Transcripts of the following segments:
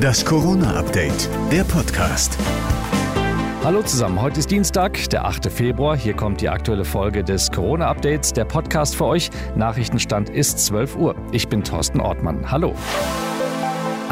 Das Corona-Update, der Podcast. Hallo zusammen, heute ist Dienstag, der 8. Februar. Hier kommt die aktuelle Folge des Corona-Updates, der Podcast für euch. Nachrichtenstand ist 12 Uhr. Ich bin Thorsten Ortmann. Hallo.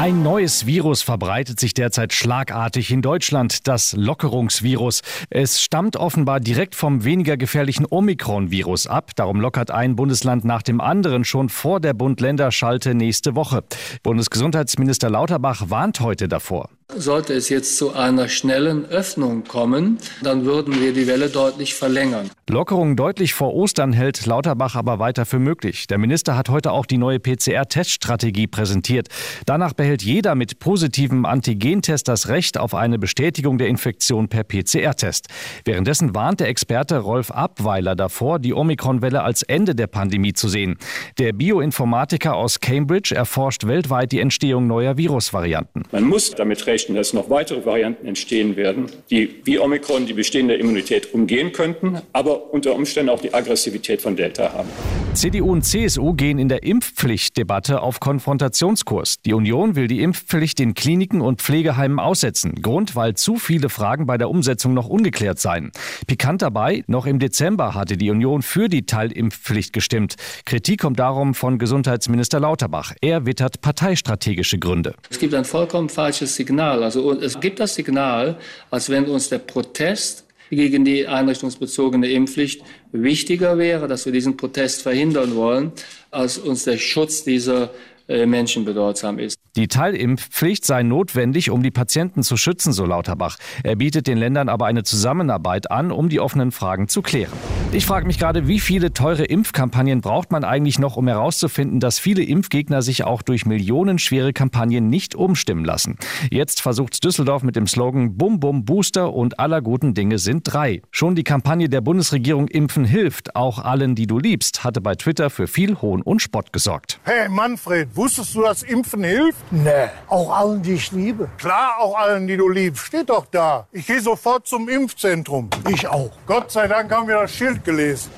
Ein neues Virus verbreitet sich derzeit schlagartig in Deutschland, das Lockerungsvirus. Es stammt offenbar direkt vom weniger gefährlichen Omikron-Virus ab. Darum lockert ein Bundesland nach dem anderen schon vor der Bund-Länder-Schalte nächste Woche. Bundesgesundheitsminister Lauterbach warnt heute davor. Sollte es jetzt zu einer schnellen Öffnung kommen, dann würden wir die Welle deutlich verlängern. Lockerung deutlich vor Ostern hält Lauterbach aber weiter für möglich. Der Minister hat heute auch die neue PCR-Teststrategie präsentiert. Danach behält jeder mit positivem Antigentest das Recht auf eine Bestätigung der Infektion per PCR-Test. Währenddessen warnt der Experte Rolf Abweiler davor, die Omikron-Welle als Ende der Pandemie zu sehen. Der Bioinformatiker aus Cambridge erforscht weltweit die Entstehung neuer Virusvarianten. Man muss damit rechnen, befürchten, dass noch weitere Varianten entstehen werden, die wie Omikron die bestehende Immunität umgehen könnten, aber unter Umständen auch die Aggressivität von Delta haben. CDU und CSU gehen in der Impfpflichtdebatte auf Konfrontationskurs. Die Union will die Impfpflicht in Kliniken und Pflegeheimen aussetzen. Grund, weil zu viele Fragen bei der Umsetzung noch ungeklärt seien. Pikant dabei, noch im Dezember hatte die Union für die Teilimpfpflicht gestimmt. Kritik kommt darum von Gesundheitsminister Lauterbach. Er wittert parteistrategische Gründe. Es gibt ein vollkommen falsches Signal. Also es gibt das Signal, als wenn uns der Protest gegen die einrichtungsbezogene Impfpflicht wichtiger wäre, dass wir diesen Protest verhindern wollen, als uns der Schutz dieser äh, Menschen bedeutsam ist. Die Teilimpfpflicht sei notwendig, um die Patienten zu schützen, so Lauterbach. Er bietet den Ländern aber eine Zusammenarbeit an, um die offenen Fragen zu klären. Ich frage mich gerade, wie viele teure Impfkampagnen braucht man eigentlich noch, um herauszufinden, dass viele Impfgegner sich auch durch millionenschwere Kampagnen nicht umstimmen lassen. Jetzt versucht Düsseldorf mit dem Slogan Bum Bum Booster und aller guten Dinge sind drei. Schon die Kampagne der Bundesregierung Impfen hilft, auch allen, die du liebst, hatte bei Twitter für viel Hohn und Spott gesorgt. Hey Manfred, wusstest du, dass Impfen hilft? Nee, auch allen, die ich liebe. Klar, auch allen, die du liebst. Steht doch da. Ich gehe sofort zum Impfzentrum. Ich auch. Gott sei Dank haben wir das Schild gelesen.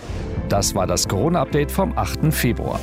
Das war das Corona-Update vom 8. Februar.